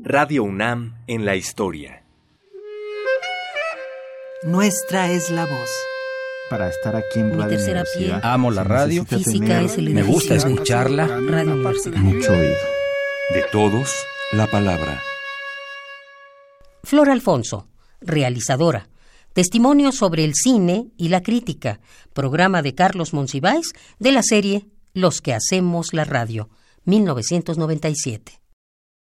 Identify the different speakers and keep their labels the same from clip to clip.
Speaker 1: Radio UNAM en la historia.
Speaker 2: Nuestra es la voz.
Speaker 3: Para estar aquí en
Speaker 4: Mi
Speaker 3: Radio
Speaker 4: tercera
Speaker 3: Universidad,
Speaker 4: pie.
Speaker 5: Amo la radio.
Speaker 4: Física
Speaker 3: tener
Speaker 4: es el
Speaker 5: Me gusta escucharla.
Speaker 4: Radio Universidad.
Speaker 3: mucho oído.
Speaker 1: De todos, la palabra.
Speaker 4: Flor Alfonso, realizadora. Testimonio sobre el cine y la crítica. Programa de Carlos Monsiváis de la serie Los que hacemos la radio, 1997.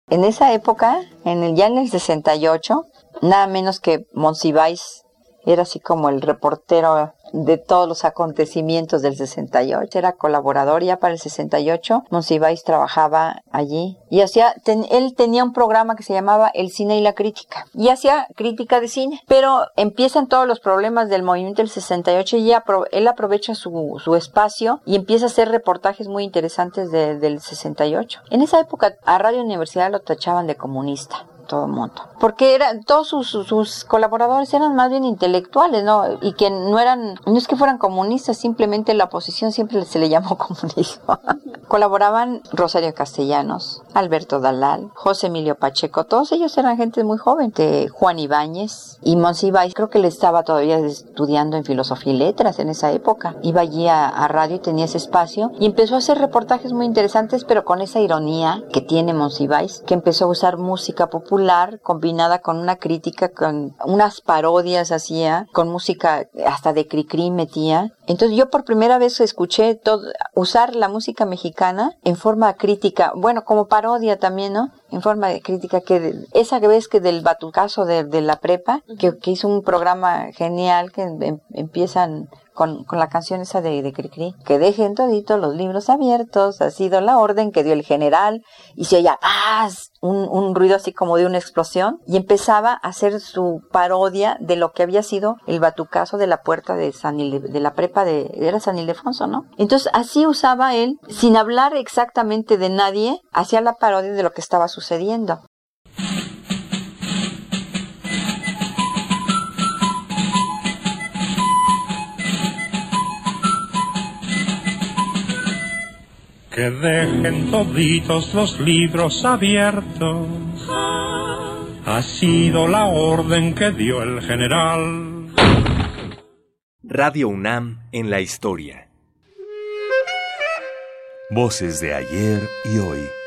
Speaker 6: En esa época, en el, ya en el 68, nada menos que Monsiváis era así como el reportero de todos los acontecimientos del 68. Era colaborador ya para el 68. Monsiváis trabajaba allí y hacía, él tenía un programa que se llamaba El cine y la crítica y hacía crítica de cine. Pero empiezan todos los problemas del movimiento del 68 y él aprovecha su, su espacio y empieza a hacer reportajes muy interesantes de- del 68. En esa época a Radio Universidad lo tachaban de comunista todo el mundo. Porque eran, todos sus, sus- colaboradores eran más bien intelectuales, ¿no? Y que no eran, no es que fueran comunistas, simplemente la oposición siempre se le llamó comunismo. Colaboraban Rosario Castellanos, Alberto Dalal, José Emilio Pacheco, todos ellos eran gente muy joven, de Juan Ibáñez y Monsiváis, creo que él estaba todavía estudiando en filosofía y letras en esa época. Iba allí a, a radio y tenía ese espacio y empezó a hacer reportajes muy interesantes, pero con esa ironía que tiene Monsiváis, que empezó a usar música popular combinada con una crítica, con unas parodias hacía, con música hasta de Cricri metía. Entonces yo por primera vez escuché todo, usar la música mexicana en forma crítica, bueno, como parodia también, ¿no? En forma de crítica, que de- esa vez que del batucazo de, de la prepa, que, que hizo un programa genial que em- empiezan con, con la canción esa de, de Cricri, que dejen toditos los libros abiertos, ha sido la orden que dio el general, y se oía ¡paz! Un, un ruido así como de una explosión, y empezaba a hacer su parodia de lo que había sido el batucazo de la puerta de San Ilde- de la prepa de, era San Ildefonso, ¿no? Entonces así usaba él, sin hablar exactamente de nadie, hacía la parodia de lo que estaba sucediendo.
Speaker 7: Que dejen toditos los libros abiertos. Ha sido la orden que dio el general.
Speaker 1: Radio UNAM en la historia. Voces de ayer y hoy.